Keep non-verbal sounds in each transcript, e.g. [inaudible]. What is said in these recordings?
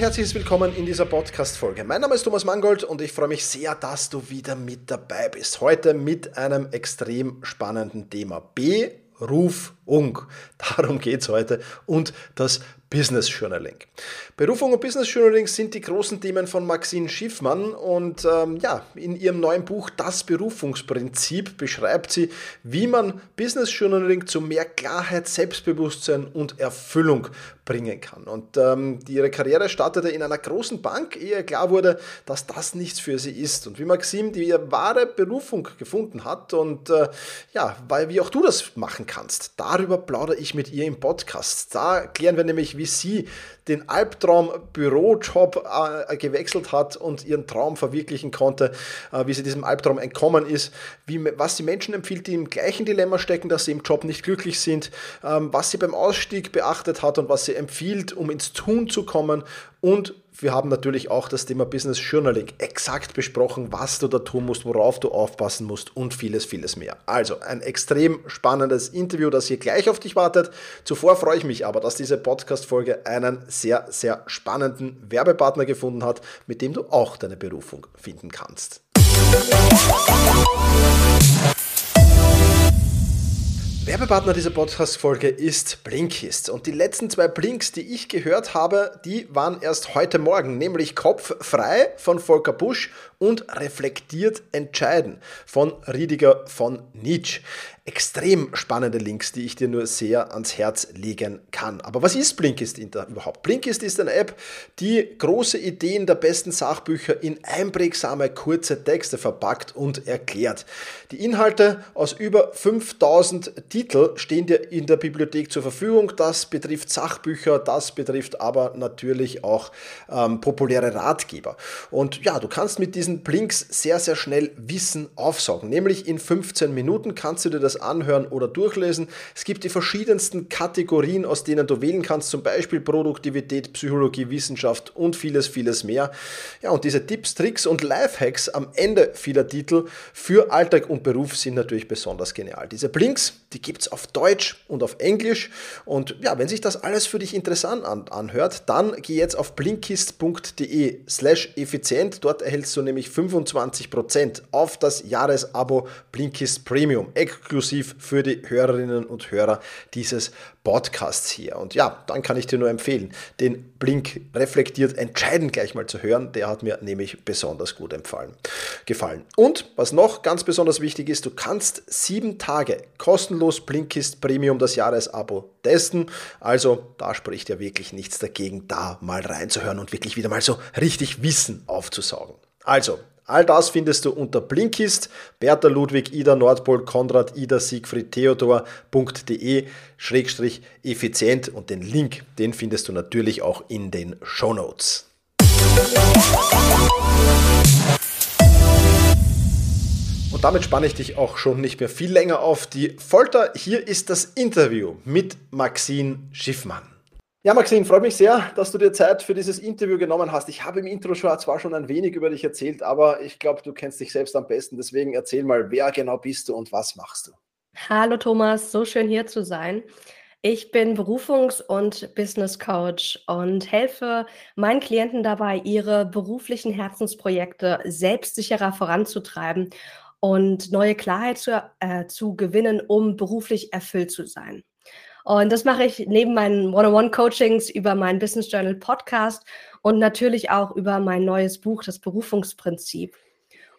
Herzliches Willkommen in dieser Podcast-Folge. Mein Name ist Thomas Mangold und ich freue mich sehr, dass du wieder mit dabei bist. Heute mit einem extrem spannenden Thema. Berufung. [laughs] Darum geht es heute und das Business Journaling. Berufung und Business Journaling sind die großen Themen von Maxine Schiffmann und ähm, ja, in ihrem neuen Buch Das Berufungsprinzip beschreibt sie, wie man Business Journaling zu mehr Klarheit, Selbstbewusstsein und Erfüllung bringen kann. Und ähm, ihre Karriere startete in einer großen Bank, ehe klar wurde, dass das nichts für sie ist. Und wie Maxim die wahre Berufung gefunden hat und äh, ja, weil wie auch du das machen kannst, darüber plaudere ich mit ihr im Podcast. Da klären wir nämlich, wie sie den Albtraum-Bürojob äh, gewechselt hat und ihren Traum verwirklichen konnte, äh, wie sie diesem Albtraum entkommen ist, wie, was sie Menschen empfiehlt, die im gleichen Dilemma stecken, dass sie im Job nicht glücklich sind, ähm, was sie beim Ausstieg beachtet hat und was sie empfiehlt, um ins Tun zu kommen und wir haben natürlich auch das Thema Business Journaling exakt besprochen, was du da tun musst, worauf du aufpassen musst und vieles, vieles mehr. Also ein extrem spannendes Interview, das hier gleich auf dich wartet. Zuvor freue ich mich aber, dass diese Podcast-Folge einen sehr, sehr spannenden Werbepartner gefunden hat, mit dem du auch deine Berufung finden kannst. Werbepartner dieser Podcast-Folge ist Blinkist. Und die letzten zwei Blinks, die ich gehört habe, die waren erst heute Morgen, nämlich Kopf frei von Volker Busch und Reflektiert entscheiden von Riediger von Nietzsche extrem spannende Links, die ich dir nur sehr ans Herz legen kann. Aber was ist Blinkist überhaupt? Blinkist ist eine App, die große Ideen der besten Sachbücher in einprägsame kurze Texte verpackt und erklärt. Die Inhalte aus über 5000 Titel stehen dir in der Bibliothek zur Verfügung. Das betrifft Sachbücher, das betrifft aber natürlich auch ähm, populäre Ratgeber. Und ja, du kannst mit diesen Blinks sehr, sehr schnell Wissen aufsaugen. Nämlich in 15 Minuten kannst du dir das anhören oder durchlesen. Es gibt die verschiedensten Kategorien, aus denen du wählen kannst, zum Beispiel Produktivität, Psychologie, Wissenschaft und vieles, vieles mehr. Ja, und diese Tipps, Tricks und Lifehacks am Ende vieler Titel für Alltag und Beruf sind natürlich besonders genial. Diese Blinks, die gibt es auf Deutsch und auf Englisch. Und ja, wenn sich das alles für dich interessant an anhört, dann geh jetzt auf blinkist.de slash effizient. Dort erhältst du nämlich 25% auf das Jahresabo Blinkist Premium. Exklusiv exklusiv für die Hörerinnen und Hörer dieses Podcasts hier. Und ja, dann kann ich dir nur empfehlen, den Blink reflektiert entscheidend gleich mal zu hören. Der hat mir nämlich besonders gut empfallen, gefallen. Und was noch ganz besonders wichtig ist, du kannst sieben Tage kostenlos Blinkist Premium das Jahresabo testen. Also da spricht ja wirklich nichts dagegen, da mal reinzuhören und wirklich wieder mal so richtig Wissen aufzusaugen. Also, All das findest du unter Blinkist, Bertha Ludwig, Ida Nordpol, Konrad, Ida Siegfried, Theodor.de Schrägstrich effizient und den Link, den findest du natürlich auch in den Show Notes. Und damit spanne ich dich auch schon nicht mehr viel länger auf die Folter. Hier ist das Interview mit Maxine Schiffmann. Ja, Maxine, freut mich sehr, dass du dir Zeit für dieses Interview genommen hast. Ich habe im Intro zwar schon ein wenig über dich erzählt, aber ich glaube, du kennst dich selbst am besten. Deswegen erzähl mal, wer genau bist du und was machst du? Hallo Thomas, so schön hier zu sein. Ich bin Berufungs- und Business Coach und helfe meinen Klienten dabei, ihre beruflichen Herzensprojekte selbstsicherer voranzutreiben und neue Klarheit zu, äh, zu gewinnen, um beruflich erfüllt zu sein. Und das mache ich neben meinen One-on-One-Coachings über meinen Business Journal Podcast und natürlich auch über mein neues Buch, das Berufungsprinzip.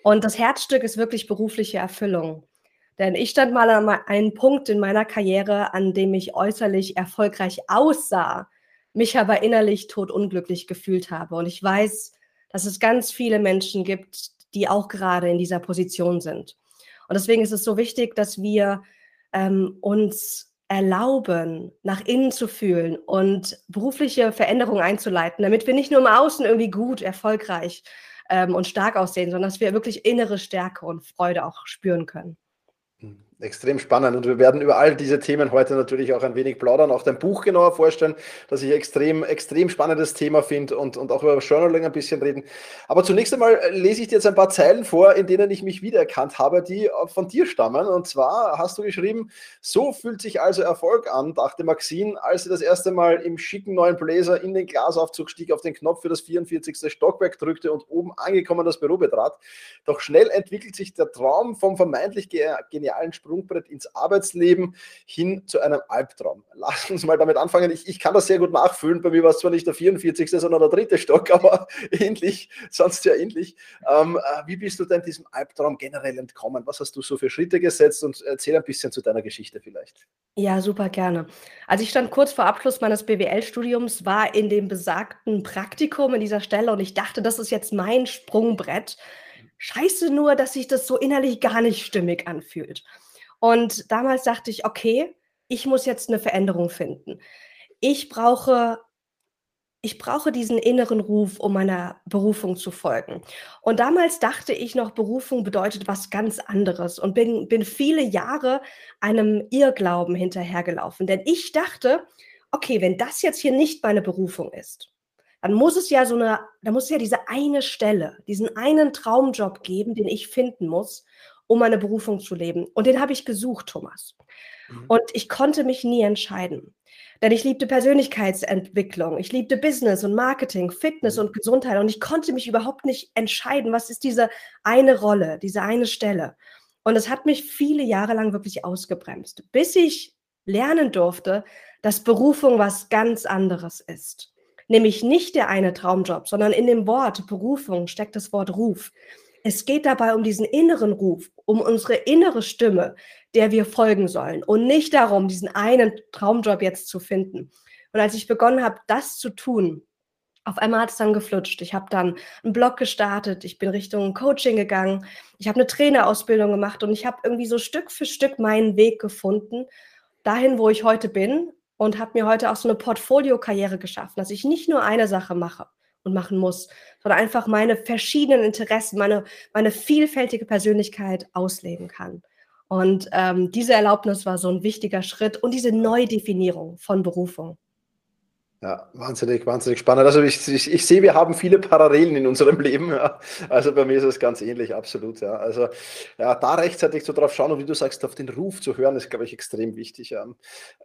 Und das Herzstück ist wirklich berufliche Erfüllung. Denn ich stand mal an einem Punkt in meiner Karriere, an dem ich äußerlich erfolgreich aussah, mich aber innerlich totunglücklich gefühlt habe. Und ich weiß, dass es ganz viele Menschen gibt, die auch gerade in dieser Position sind. Und deswegen ist es so wichtig, dass wir ähm, uns erlauben, nach innen zu fühlen und berufliche Veränderungen einzuleiten, damit wir nicht nur im Außen irgendwie gut, erfolgreich ähm, und stark aussehen, sondern dass wir wirklich innere Stärke und Freude auch spüren können. Extrem spannend und wir werden über all diese Themen heute natürlich auch ein wenig plaudern, auch dein Buch genauer vorstellen, das ich extrem, extrem spannendes Thema finde und, und auch über Journaling ein bisschen reden. Aber zunächst einmal lese ich dir jetzt ein paar Zeilen vor, in denen ich mich wiedererkannt habe, die von dir stammen. Und zwar hast du geschrieben, so fühlt sich also Erfolg an, dachte Maxine, als sie das erste Mal im schicken neuen Blazer in den Glasaufzug stieg, auf den Knopf für das 44. Stockwerk drückte und oben angekommen das Büro betrat. Doch schnell entwickelt sich der Traum vom vermeintlich genialen Sprung Sprungbrett ins Arbeitsleben hin zu einem Albtraum. Lass uns mal damit anfangen. Ich, ich kann das sehr gut nachfühlen. Bei mir war es zwar nicht der 44., sondern der dritte Stock, [laughs] aber ähnlich, sonst ja ähnlich. Ähm, äh, wie bist du denn diesem Albtraum generell entkommen? Was hast du so für Schritte gesetzt? Und erzähl ein bisschen zu deiner Geschichte vielleicht. Ja, super gerne. Also ich stand kurz vor Abschluss meines BWL-Studiums, war in dem besagten Praktikum in dieser Stelle und ich dachte, das ist jetzt mein Sprungbrett. Scheiße nur, dass sich das so innerlich gar nicht stimmig anfühlt. Und damals dachte ich, okay, ich muss jetzt eine Veränderung finden. Ich brauche ich brauche diesen inneren Ruf, um meiner Berufung zu folgen. Und damals dachte ich noch, Berufung bedeutet was ganz anderes und bin, bin viele Jahre einem Irrglauben hinterhergelaufen. Denn ich dachte, okay, wenn das jetzt hier nicht meine Berufung ist, dann muss es ja so eine, da muss es ja diese eine Stelle, diesen einen Traumjob geben, den ich finden muss um meine Berufung zu leben. Und den habe ich gesucht, Thomas. Mhm. Und ich konnte mich nie entscheiden. Denn ich liebte Persönlichkeitsentwicklung, ich liebte Business und Marketing, Fitness mhm. und Gesundheit. Und ich konnte mich überhaupt nicht entscheiden, was ist diese eine Rolle, diese eine Stelle. Und es hat mich viele Jahre lang wirklich ausgebremst, bis ich lernen durfte, dass Berufung was ganz anderes ist. Nämlich nicht der eine Traumjob, sondern in dem Wort Berufung steckt das Wort Ruf. Es geht dabei um diesen inneren Ruf, um unsere innere Stimme, der wir folgen sollen und nicht darum, diesen einen Traumjob jetzt zu finden. Und als ich begonnen habe, das zu tun, auf einmal hat es dann geflutscht. Ich habe dann einen Blog gestartet, ich bin Richtung Coaching gegangen, ich habe eine Trainerausbildung gemacht und ich habe irgendwie so Stück für Stück meinen Weg gefunden, dahin, wo ich heute bin und habe mir heute auch so eine Portfolio-Karriere geschaffen, dass ich nicht nur eine Sache mache, und machen muss, sondern einfach meine verschiedenen Interessen, meine, meine vielfältige Persönlichkeit ausleben kann. Und ähm, diese Erlaubnis war so ein wichtiger Schritt und diese Neudefinierung von Berufung. Ja, wahnsinnig, wahnsinnig spannend. Also ich, ich, ich, sehe, wir haben viele Parallelen in unserem Leben. Ja. Also bei mir ist es ganz ähnlich, absolut. Ja. Also ja, da rechtzeitig so drauf schauen und wie du sagst, auf den Ruf zu hören, ist, glaube ich, extrem wichtig. Ja.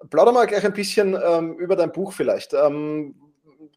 Plauder mal gleich ein bisschen ähm, über dein Buch vielleicht. Ähm,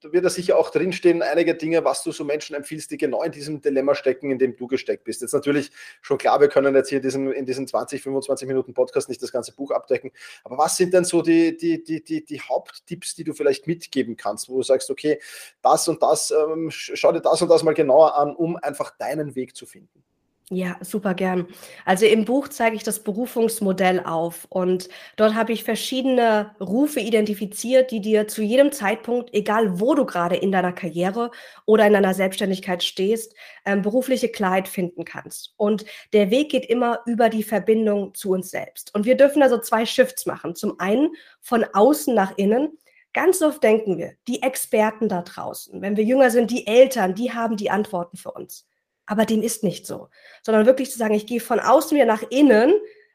da wird da sicher auch drinstehen, einige Dinge, was du so Menschen empfiehlst, die genau in diesem Dilemma stecken, in dem du gesteckt bist. Jetzt natürlich schon klar, wir können jetzt hier diesen, in diesen 20, 25 Minuten Podcast nicht das ganze Buch abdecken. Aber was sind denn so die, die, die, die, die Haupttipps, die du vielleicht mitgeben kannst, wo du sagst, okay, das und das, ähm, schau dir das und das mal genauer an, um einfach deinen Weg zu finden? Ja, super gern. Also im Buch zeige ich das Berufungsmodell auf und dort habe ich verschiedene Rufe identifiziert, die dir zu jedem Zeitpunkt, egal wo du gerade in deiner Karriere oder in deiner Selbstständigkeit stehst, ähm, berufliche Klarheit finden kannst. Und der Weg geht immer über die Verbindung zu uns selbst. Und wir dürfen also zwei Shifts machen. Zum einen von außen nach innen. Ganz oft denken wir, die Experten da draußen, wenn wir jünger sind, die Eltern, die haben die Antworten für uns. Aber dem ist nicht so, sondern wirklich zu sagen, ich gehe von außen wieder nach innen,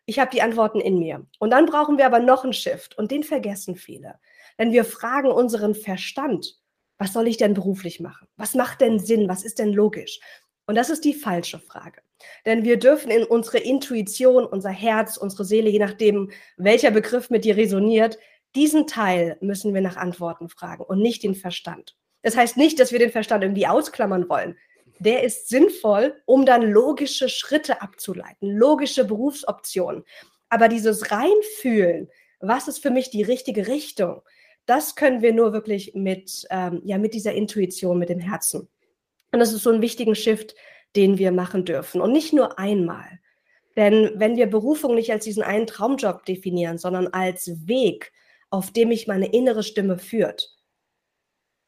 ich habe die Antworten in mir. Und dann brauchen wir aber noch einen Shift und den vergessen viele. Denn wir fragen unseren Verstand, was soll ich denn beruflich machen? Was macht denn Sinn? Was ist denn logisch? Und das ist die falsche Frage. Denn wir dürfen in unsere Intuition, unser Herz, unsere Seele, je nachdem, welcher Begriff mit dir resoniert, diesen Teil müssen wir nach Antworten fragen und nicht den Verstand. Das heißt nicht, dass wir den Verstand irgendwie ausklammern wollen der ist sinnvoll, um dann logische Schritte abzuleiten, logische Berufsoptionen. Aber dieses Reinfühlen, was ist für mich die richtige Richtung, das können wir nur wirklich mit, ähm, ja, mit dieser Intuition, mit dem Herzen. Und das ist so ein wichtiger Shift, den wir machen dürfen. Und nicht nur einmal. Denn wenn wir Berufung nicht als diesen einen Traumjob definieren, sondern als Weg, auf dem mich meine innere Stimme führt,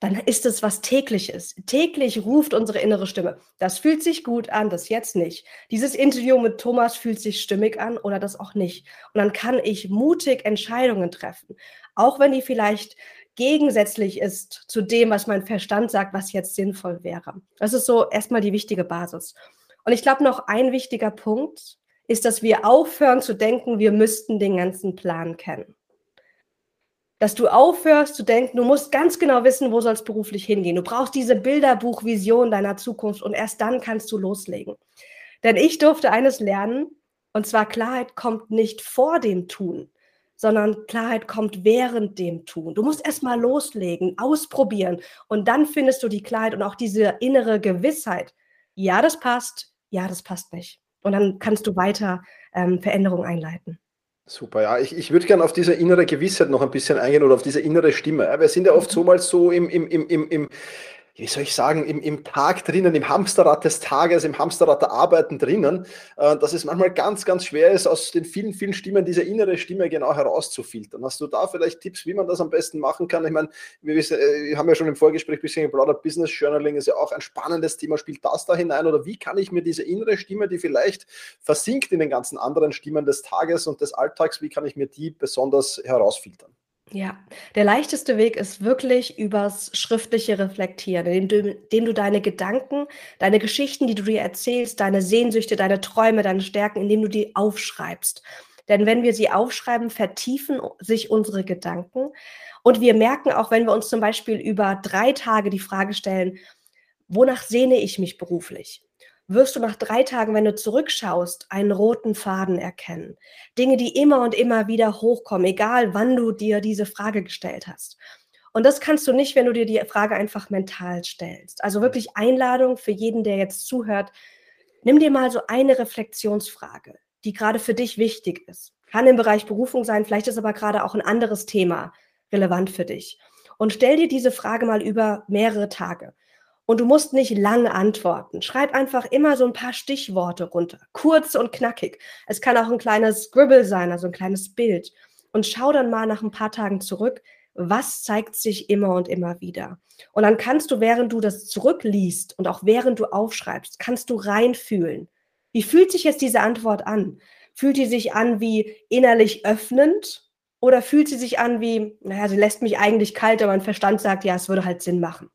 dann ist es was tägliches. Täglich ruft unsere innere Stimme. Das fühlt sich gut an, das jetzt nicht. Dieses Interview mit Thomas fühlt sich stimmig an oder das auch nicht. Und dann kann ich mutig Entscheidungen treffen. Auch wenn die vielleicht gegensätzlich ist zu dem, was mein Verstand sagt, was jetzt sinnvoll wäre. Das ist so erstmal die wichtige Basis. Und ich glaube, noch ein wichtiger Punkt ist, dass wir aufhören zu denken, wir müssten den ganzen Plan kennen. Dass du aufhörst zu denken, du musst ganz genau wissen, wo soll es beruflich hingehen. Du brauchst diese Bilderbuchvision deiner Zukunft und erst dann kannst du loslegen. Denn ich durfte eines lernen, und zwar Klarheit kommt nicht vor dem Tun, sondern Klarheit kommt während dem Tun. Du musst erst mal loslegen, ausprobieren und dann findest du die Klarheit und auch diese innere Gewissheit. Ja, das passt, ja, das passt nicht. Und dann kannst du weiter ähm, Veränderungen einleiten. Super, ja. Ich, ich würde gerne auf diese innere Gewissheit noch ein bisschen eingehen oder auf diese innere Stimme. Wir sind ja oft so mal so im, im, im, im, im wie soll ich sagen, im, im Tag drinnen, im Hamsterrad des Tages, im Hamsterrad der Arbeiten drinnen, äh, dass es manchmal ganz, ganz schwer ist, aus den vielen, vielen Stimmen diese innere Stimme genau herauszufiltern. Hast du da vielleicht Tipps, wie man das am besten machen kann? Ich meine, wir, wissen, äh, haben ja schon im Vorgespräch ein bisschen geplaudert, Business Journaling ist ja auch ein spannendes Thema. Spielt das da hinein oder wie kann ich mir diese innere Stimme, die vielleicht versinkt in den ganzen anderen Stimmen des Tages und des Alltags, wie kann ich mir die besonders herausfiltern? Ja, der leichteste Weg ist wirklich übers schriftliche Reflektieren, indem du, indem du deine Gedanken, deine Geschichten, die du dir erzählst, deine Sehnsüchte, deine Träume, deine Stärken, indem du die aufschreibst. Denn wenn wir sie aufschreiben, vertiefen sich unsere Gedanken. Und wir merken auch, wenn wir uns zum Beispiel über drei Tage die Frage stellen, wonach sehne ich mich beruflich? Wirst du nach drei Tagen, wenn du zurückschaust, einen roten Faden erkennen. Dinge, die immer und immer wieder hochkommen, egal wann du dir diese Frage gestellt hast. Und das kannst du nicht, wenn du dir die Frage einfach mental stellst. Also wirklich Einladung für jeden, der jetzt zuhört. Nimm dir mal so eine Reflexionsfrage, die gerade für dich wichtig ist. Kann im Bereich Berufung sein, vielleicht ist aber gerade auch ein anderes Thema relevant für dich. Und stell dir diese Frage mal über mehrere Tage. Und du musst nicht lang antworten. Schreib einfach immer so ein paar Stichworte runter. Kurz und knackig. Es kann auch ein kleines Scribble sein, also ein kleines Bild. Und schau dann mal nach ein paar Tagen zurück, was zeigt sich immer und immer wieder. Und dann kannst du, während du das zurückliest und auch während du aufschreibst, kannst du reinfühlen. Wie fühlt sich jetzt diese Antwort an? Fühlt die sich an wie innerlich öffnend oder fühlt sie sich an wie, naja, sie lässt mich eigentlich kalt, aber mein Verstand sagt, ja, es würde halt Sinn machen.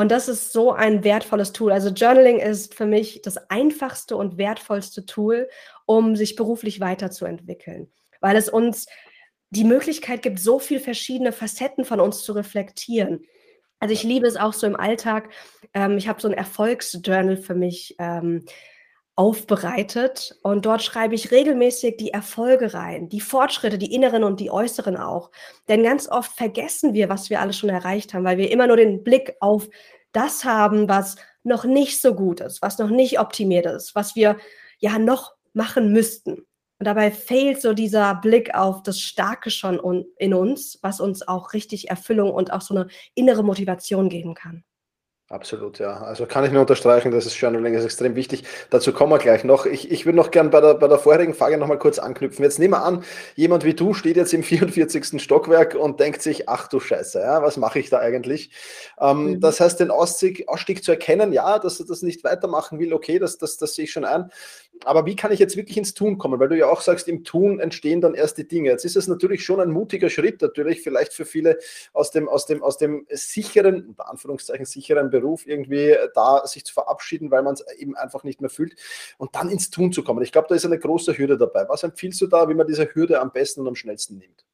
Und das ist so ein wertvolles Tool. Also Journaling ist für mich das einfachste und wertvollste Tool, um sich beruflich weiterzuentwickeln, weil es uns die Möglichkeit gibt, so viele verschiedene Facetten von uns zu reflektieren. Also ich liebe es auch so im Alltag. Ähm, ich habe so ein Erfolgsjournal für mich ähm, aufbereitet und dort schreibe ich regelmäßig die Erfolge rein, die Fortschritte, die inneren und die äußeren auch. Denn ganz oft vergessen wir, was wir alles schon erreicht haben, weil wir immer nur den Blick auf das haben, was noch nicht so gut ist, was noch nicht optimiert ist, was wir ja noch machen müssten. Und dabei fehlt so dieser Blick auf das Starke schon in uns, was uns auch richtig Erfüllung und auch so eine innere Motivation geben kann. Absolut, ja. Also kann ich nur unterstreichen, das ist Journaling ist extrem wichtig. Dazu kommen wir gleich noch. Ich, ich würde noch gern bei der, bei der vorherigen Frage nochmal kurz anknüpfen. Jetzt nehmen wir an, jemand wie du steht jetzt im [laughs] 44. Stockwerk und denkt sich, ach du Scheiße, ja, was mache ich da eigentlich? Ähm, mhm. Das heißt, den Ausstieg, Ausstieg zu erkennen, ja, dass er das nicht weitermachen will, okay, das, das, das sehe ich schon ein aber wie kann ich jetzt wirklich ins Tun kommen? Weil du ja auch sagst, im Tun entstehen dann erst die Dinge. Jetzt ist es natürlich schon ein mutiger Schritt, natürlich vielleicht für viele aus dem, aus dem, aus dem sicheren, unter Anführungszeichen sicheren Beruf irgendwie da sich zu verabschieden, weil man es eben einfach nicht mehr fühlt und dann ins Tun zu kommen. Ich glaube, da ist eine große Hürde dabei. Was empfiehlst du da, wie man diese Hürde am besten und am schnellsten nimmt?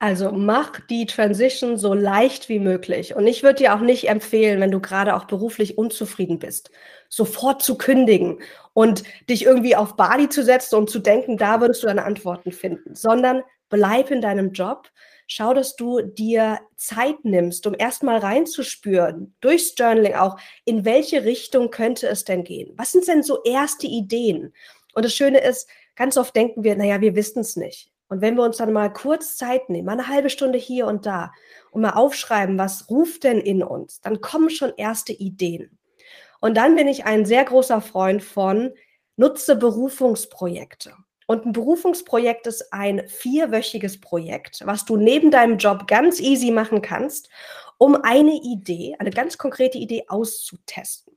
Also mach die Transition so leicht wie möglich. Und ich würde dir auch nicht empfehlen, wenn du gerade auch beruflich unzufrieden bist, sofort zu kündigen und dich irgendwie auf Bali zu setzen und zu denken, da würdest du deine Antworten finden, sondern bleib in deinem Job. Schau, dass du dir Zeit nimmst, um erstmal reinzuspüren, durchs Journaling auch, in welche Richtung könnte es denn gehen? Was sind denn so erste Ideen? Und das Schöne ist, ganz oft denken wir, naja, wir wissen es nicht. Und wenn wir uns dann mal kurz Zeit nehmen, mal eine halbe Stunde hier und da und mal aufschreiben, was ruft denn in uns, dann kommen schon erste Ideen. Und dann bin ich ein sehr großer Freund von nutze Berufungsprojekte. Und ein Berufungsprojekt ist ein vierwöchiges Projekt, was du neben deinem Job ganz easy machen kannst, um eine Idee, eine ganz konkrete Idee auszutesten.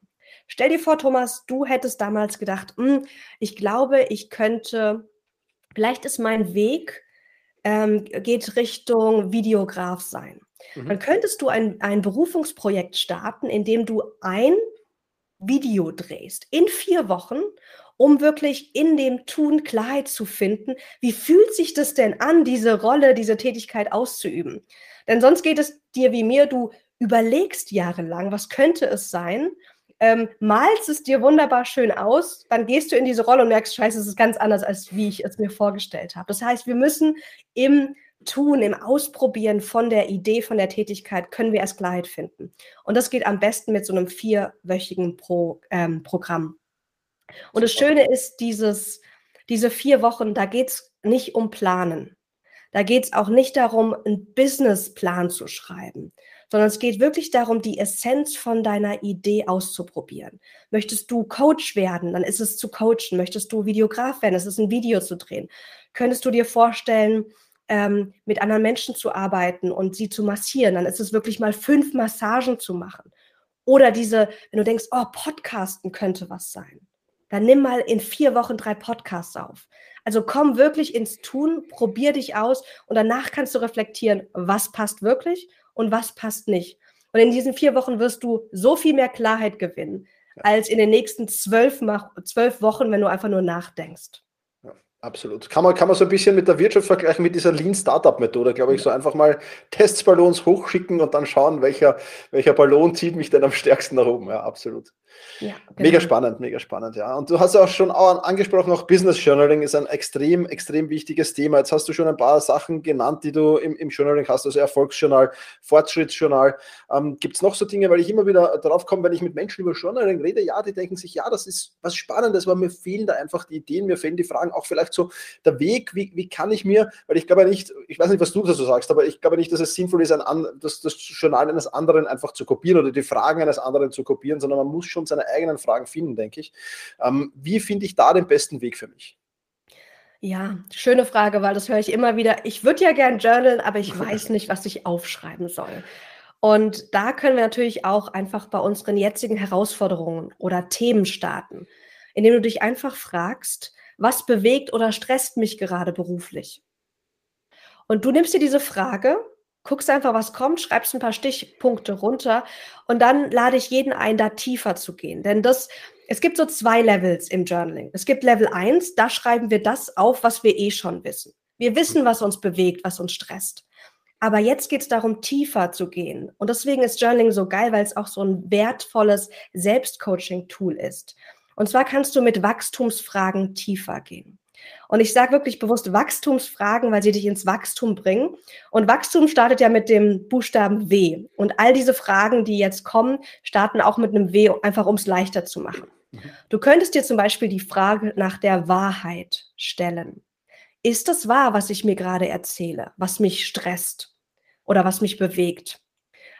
Stell dir vor, Thomas, du hättest damals gedacht, hm, ich glaube, ich könnte Vielleicht ist mein Weg ähm, geht Richtung Videograf sein. Mhm. Dann könntest du ein, ein Berufungsprojekt starten, in dem du ein Video drehst in vier Wochen, um wirklich in dem Tun Klarheit zu finden. Wie fühlt sich das denn an, diese Rolle, diese Tätigkeit auszuüben? Denn sonst geht es dir wie mir, du überlegst jahrelang, was könnte es sein, ähm, malst es dir wunderbar schön aus, dann gehst du in diese Rolle und merkst, scheiße, es ist ganz anders, als wie ich es mir vorgestellt habe. Das heißt, wir müssen im Tun, im Ausprobieren von der Idee, von der Tätigkeit, können wir erst Klarheit finden. Und das geht am besten mit so einem vierwöchigen Pro, ähm, Programm. Und das Schöne ist, dieses, diese vier Wochen, da geht es nicht um Planen. Da geht es auch nicht darum, einen Businessplan zu schreiben, sondern es geht wirklich darum, die Essenz von deiner Idee auszuprobieren. Möchtest du Coach werden, dann ist es zu coachen. Möchtest du Videograf werden, ist es ein Video zu drehen. Könntest du dir vorstellen, ähm, mit anderen Menschen zu arbeiten und sie zu massieren, dann ist es wirklich mal fünf Massagen zu machen. Oder diese, wenn du denkst, oh, Podcasten könnte was sein, dann nimm mal in vier Wochen drei Podcasts auf. Also komm wirklich ins Tun, probier dich aus und danach kannst du reflektieren, was passt wirklich und was passt nicht. Und in diesen vier Wochen wirst du so viel mehr Klarheit gewinnen, als in den nächsten zwölf, zwölf Wochen, wenn du einfach nur nachdenkst. Absolut. Kann man, kann man so ein bisschen mit der Wirtschaft vergleichen, mit dieser Lean Startup Methode, glaube ich, so einfach mal Testballons hochschicken und dann schauen, welcher, welcher Ballon zieht mich denn am stärksten nach oben. Ja, absolut. Ja, genau. Mega spannend, mega spannend, ja. Und du hast auch schon angesprochen, auch Business Journaling ist ein extrem, extrem wichtiges Thema. Jetzt hast du schon ein paar Sachen genannt, die du im, im Journaling hast, also Erfolgsjournal, Fortschrittsjournal. Ähm, Gibt es noch so Dinge, weil ich immer wieder darauf komme, wenn ich mit Menschen über Journaling rede, ja, die denken sich, ja, das ist was Spannendes, aber mir fehlen da einfach die Ideen, mir fehlen die Fragen, auch vielleicht so der Weg, wie, wie kann ich mir, weil ich glaube nicht, ich weiß nicht, was du dazu sagst, aber ich glaube nicht, dass es sinnvoll ist, ein, das, das Journal eines anderen einfach zu kopieren oder die Fragen eines anderen zu kopieren, sondern man muss schon seine eigenen Fragen finden, denke ich. Ähm, wie finde ich da den besten Weg für mich? Ja, schöne Frage, weil das höre ich immer wieder. Ich würde ja gern journalen, aber ich weiß [laughs] nicht, was ich aufschreiben soll. Und da können wir natürlich auch einfach bei unseren jetzigen Herausforderungen oder Themen starten, indem du dich einfach fragst, was bewegt oder stresst mich gerade beruflich? Und du nimmst dir diese Frage guckst einfach, was kommt, schreibst ein paar Stichpunkte runter und dann lade ich jeden ein, da tiefer zu gehen. Denn das, es gibt so zwei Levels im Journaling. Es gibt Level 1, da schreiben wir das auf, was wir eh schon wissen. Wir wissen, was uns bewegt, was uns stresst. Aber jetzt geht es darum, tiefer zu gehen. Und deswegen ist Journaling so geil, weil es auch so ein wertvolles Selbstcoaching-Tool ist. Und zwar kannst du mit Wachstumsfragen tiefer gehen. Und ich sage wirklich bewusst Wachstumsfragen, weil sie dich ins Wachstum bringen. Und Wachstum startet ja mit dem Buchstaben W. Und all diese Fragen, die jetzt kommen, starten auch mit einem W, einfach um es leichter zu machen. Mhm. Du könntest dir zum Beispiel die Frage nach der Wahrheit stellen. Ist das wahr, was ich mir gerade erzähle, was mich stresst oder was mich bewegt?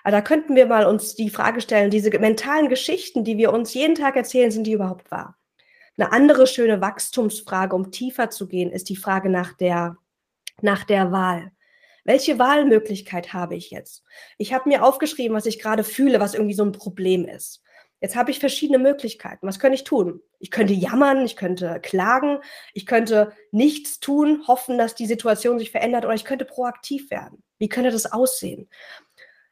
Also da könnten wir mal uns die Frage stellen, diese mentalen Geschichten, die wir uns jeden Tag erzählen, sind die überhaupt wahr? Eine andere schöne Wachstumsfrage, um tiefer zu gehen, ist die Frage nach der, nach der Wahl. Welche Wahlmöglichkeit habe ich jetzt? Ich habe mir aufgeschrieben, was ich gerade fühle, was irgendwie so ein Problem ist. Jetzt habe ich verschiedene Möglichkeiten. Was könnte ich tun? Ich könnte jammern, ich könnte klagen, ich könnte nichts tun, hoffen, dass die Situation sich verändert oder ich könnte proaktiv werden. Wie könnte das aussehen?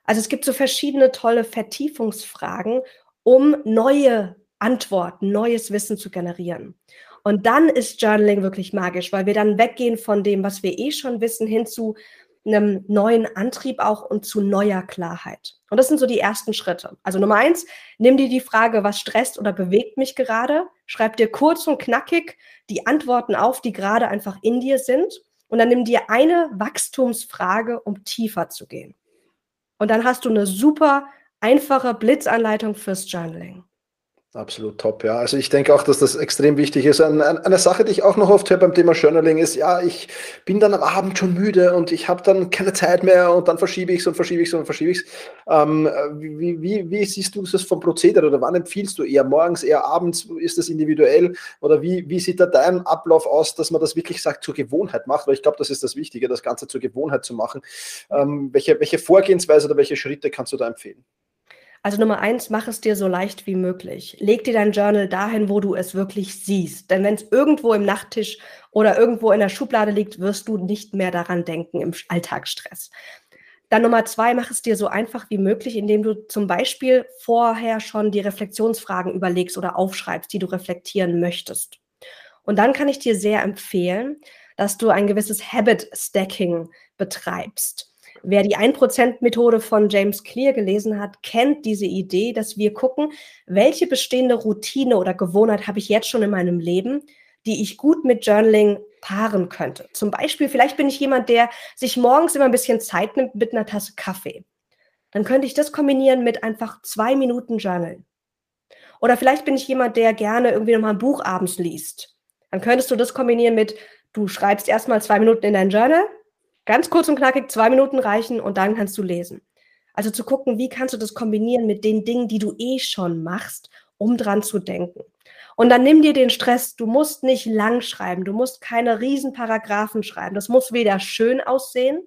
Also es gibt so verschiedene tolle Vertiefungsfragen, um neue Antworten, neues Wissen zu generieren. Und dann ist Journaling wirklich magisch, weil wir dann weggehen von dem, was wir eh schon wissen, hin zu einem neuen Antrieb auch und zu neuer Klarheit. Und das sind so die ersten Schritte. Also Nummer eins, nimm dir die Frage, was stresst oder bewegt mich gerade? Schreib dir kurz und knackig die Antworten auf, die gerade einfach in dir sind. Und dann nimm dir eine Wachstumsfrage, um tiefer zu gehen. Und dann hast du eine super einfache Blitzanleitung fürs Journaling. Absolut top, ja. Also ich denke auch, dass das extrem wichtig ist. Eine, Sache, die ich auch noch oft höre beim Thema Journaling ist, ja, ich bin dann am Abend schon müde und ich habe dann keine Zeit mehr und dann verschiebe ich es und verschiebe ich es und verschiebe ich es. Ähm, wie, wie, wie siehst du das vom Prozedere oder wann empfiehlst du eher morgens, eher abends? Ist das individuell oder wie, wie sieht da dein Ablauf aus, dass man das wirklich sagt, zur Gewohnheit macht? Weil ich glaube, das ist das Wichtige, das Ganze zur Gewohnheit zu machen. Ähm, welche, welche Vorgehensweise oder welche Schritte kannst du da empfehlen? Also Nummer eins, mach es dir so leicht wie möglich. Leg dir dein Journal dahin, wo du es wirklich siehst. Denn wenn es irgendwo im Nachttisch oder irgendwo in der Schublade liegt, wirst du nicht mehr daran denken im Alltagsstress. Dann Nummer zwei, mach es dir so einfach wie möglich, indem du zum Beispiel vorher schon die Reflexionsfragen überlegst oder aufschreibst, die du reflektieren möchtest. Und dann kann ich dir sehr empfehlen, dass du ein gewisses Habit Stacking betreibst. Wer die 1%-Methode von James Clear gelesen hat, kennt diese Idee, dass wir gucken, welche bestehende Routine oder Gewohnheit habe ich jetzt schon in meinem Leben, die ich gut mit Journaling paaren könnte. Zum Beispiel, vielleicht bin ich jemand, der sich morgens immer ein bisschen Zeit nimmt mit einer Tasse Kaffee. Dann könnte ich das kombinieren mit einfach zwei Minuten Journalen. Oder vielleicht bin ich jemand, der gerne irgendwie nochmal ein Buch abends liest. Dann könntest du das kombinieren mit, du schreibst erstmal zwei Minuten in dein Journal, Ganz kurz und knackig, zwei Minuten reichen und dann kannst du lesen. Also zu gucken, wie kannst du das kombinieren mit den Dingen, die du eh schon machst, um dran zu denken. Und dann nimm dir den Stress. Du musst nicht lang schreiben. Du musst keine Riesenparagraphen schreiben. Das muss weder schön aussehen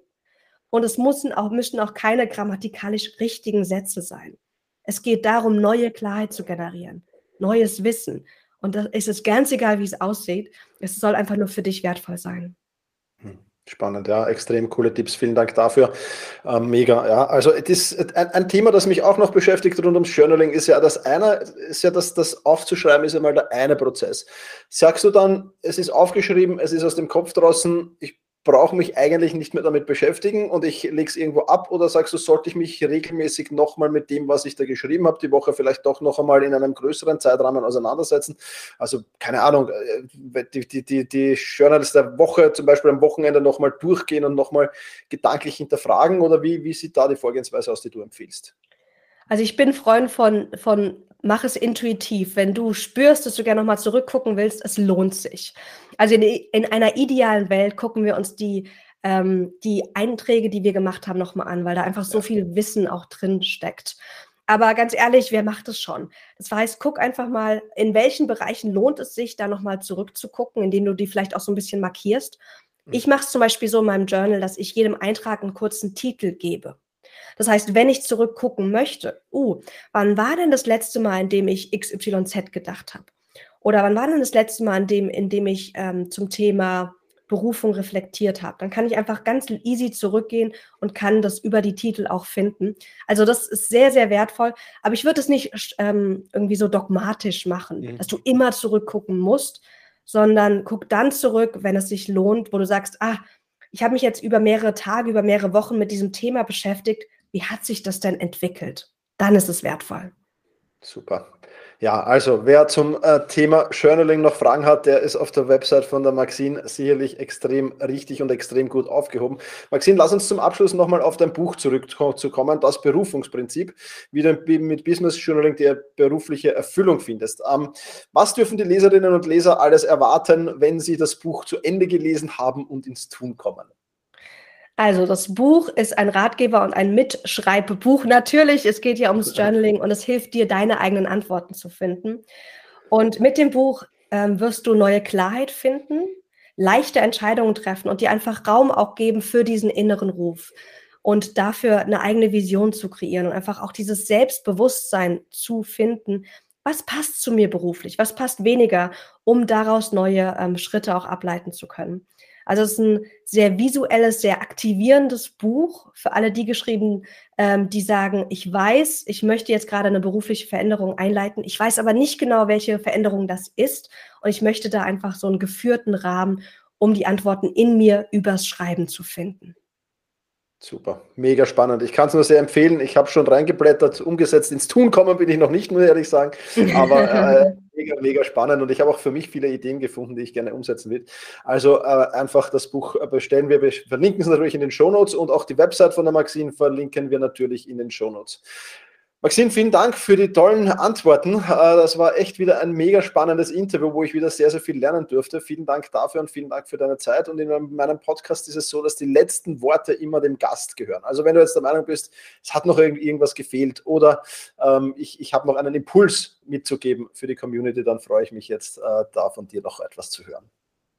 und es müssen auch, müssen auch keine grammatikalisch richtigen Sätze sein. Es geht darum, neue Klarheit zu generieren, neues Wissen. Und da ist es ganz egal, wie es aussieht. Es soll einfach nur für dich wertvoll sein. Spannend, ja, extrem coole Tipps. Vielen Dank dafür. Ähm, mega, ja. Also das, ein, ein, Thema, das mich auch noch beschäftigt rund ums Journaling, ist ja das eine, ist ja das, das aufzuschreiben, ist ja mal der eine Prozess. Sagst du dann, es ist aufgeschrieben, es ist aus dem Kopf draußen, ich brauche mich eigentlich nicht mehr damit beschäftigen und ich lege es irgendwo ab oder sagst du, sollte ich mich regelmäßig nochmal mit dem, was ich da geschrieben habe, die Woche vielleicht doch noch einmal in einem größeren Zeitrahmen auseinandersetzen? Also keine Ahnung, äh, die, die, die, die Journals der Woche zum Beispiel am Wochenende nochmal durchgehen und nochmal gedanklich hinterfragen oder wie, wie sieht da die Vorgehensweise aus, die du empfiehlst? Also ich bin Freund von, von mach es intuitiv. Wenn du spürst, dass du gerne nochmal zurückgucken willst, es lohnt sich. Also in, in einer idealen Welt gucken wir uns die, ähm, die Einträge, die wir gemacht haben, nochmal an, weil da einfach so viel Wissen auch drin steckt. Aber ganz ehrlich, wer macht es schon? Das heißt, guck einfach mal, in welchen Bereichen lohnt es sich, da nochmal zurückzugucken, indem du die vielleicht auch so ein bisschen markierst. Hm. Ich mache es zum Beispiel so in meinem Journal, dass ich jedem Eintrag einen kurzen Titel gebe. Das heißt, wenn ich zurückgucken möchte, uh, wann war denn das letzte Mal, in dem ich XYZ gedacht habe? Oder wann war denn das letzte Mal, in dem, in dem ich ähm, zum Thema Berufung reflektiert habe? Dann kann ich einfach ganz easy zurückgehen und kann das über die Titel auch finden. Also das ist sehr, sehr wertvoll. Aber ich würde es nicht ähm, irgendwie so dogmatisch machen, mhm. dass du immer zurückgucken musst, sondern guck dann zurück, wenn es sich lohnt, wo du sagst, ah, ich habe mich jetzt über mehrere Tage, über mehrere Wochen mit diesem Thema beschäftigt wie hat sich das denn entwickelt? Dann ist es wertvoll. Super. Ja, also wer zum äh, Thema Journaling noch Fragen hat, der ist auf der Website von der Maxine sicherlich extrem richtig und extrem gut aufgehoben. Maxine, lass uns zum Abschluss nochmal auf dein Buch zurückzukommen, das Berufungsprinzip, wie du mit Business Journaling die berufliche Erfüllung findest. Ähm, was dürfen die Leserinnen und Leser alles erwarten, wenn sie das Buch zu Ende gelesen haben und ins Tun kommen? Also das Buch ist ein Ratgeber und ein Mitschreibbuch. Natürlich, es geht ja ums Journaling und es hilft dir, deine eigenen Antworten zu finden. Und mit dem Buch ähm, wirst du neue Klarheit finden, leichte Entscheidungen treffen und dir einfach Raum auch geben für diesen inneren Ruf und dafür eine eigene Vision zu kreieren und einfach auch dieses Selbstbewusstsein zu finden. Was passt zu mir beruflich? Was passt weniger, um daraus neue ähm, Schritte auch ableiten zu können? Also es ist ein sehr visuelles, sehr aktivierendes Buch für alle die geschrieben, ähm, die sagen, ich weiß, ich möchte jetzt gerade eine berufliche Veränderung einleiten. Ich weiß aber nicht genau, welche Veränderung das ist. Und ich möchte da einfach so einen geführten Rahmen, um die Antworten in mir übers Schreiben zu finden. Super, mega spannend. Ich kann es nur sehr empfehlen. Ich habe schon reingeblättert, umgesetzt ins Tun kommen bin ich noch nicht, muss ich ehrlich sagen. Aber [laughs] äh, mega, mega spannend und ich habe auch für mich viele Ideen gefunden, die ich gerne umsetzen will. Also äh, einfach das Buch bestellen. Wir verlinken es natürlich in den Shownotes und auch die Website von der Maxine verlinken wir natürlich in den Shownotes. Maxine, vielen Dank für die tollen Antworten. Äh, das war echt wieder ein mega spannendes Interview, wo ich wieder sehr, sehr viel lernen durfte. Vielen Dank dafür und vielen Dank für deine Zeit. Und in meinem Podcast ist es so, dass die letzten Worte immer dem Gast gehören. Also wenn du jetzt der Meinung bist, es hat noch irgendwas gefehlt oder ähm, ich, ich habe noch einen Impuls mitzugeben für die Community, dann freue ich mich jetzt äh, da von dir noch etwas zu hören.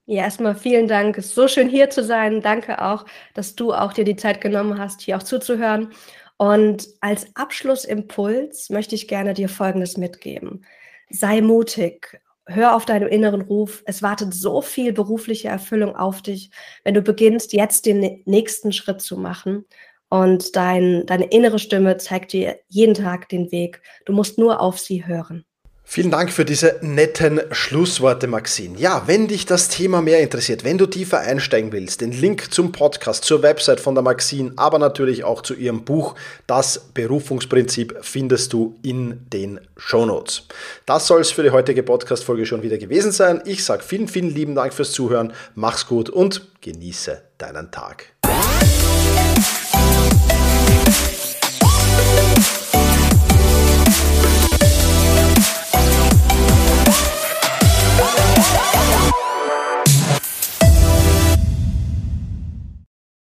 Ja, erstmal vielen Dank. Es ist so schön hier zu sein. Danke auch, dass du auch dir die Zeit genommen hast, hier auch zuzuhören. Und als Abschlussimpuls möchte ich gerne dir Folgendes mitgeben. Sei mutig, hör auf deinen inneren Ruf. Es wartet so viel berufliche Erfüllung auf dich, wenn du beginnst, jetzt den nächsten Schritt zu machen. Und dein, deine innere Stimme zeigt dir jeden Tag den Weg. Du musst nur auf sie hören. Vielen Dank für diese netten Schlussworte, Maxine. Ja, wenn dich das Thema mehr interessiert, wenn du tiefer einsteigen willst, den Link zum Podcast, zur Website von der Maxine, aber natürlich auch zu ihrem Buch Das Berufungsprinzip findest du in den Shownotes. Das soll es für die heutige Podcast-Folge schon wieder gewesen sein. Ich sage vielen, vielen lieben Dank fürs Zuhören. Mach's gut und genieße deinen Tag.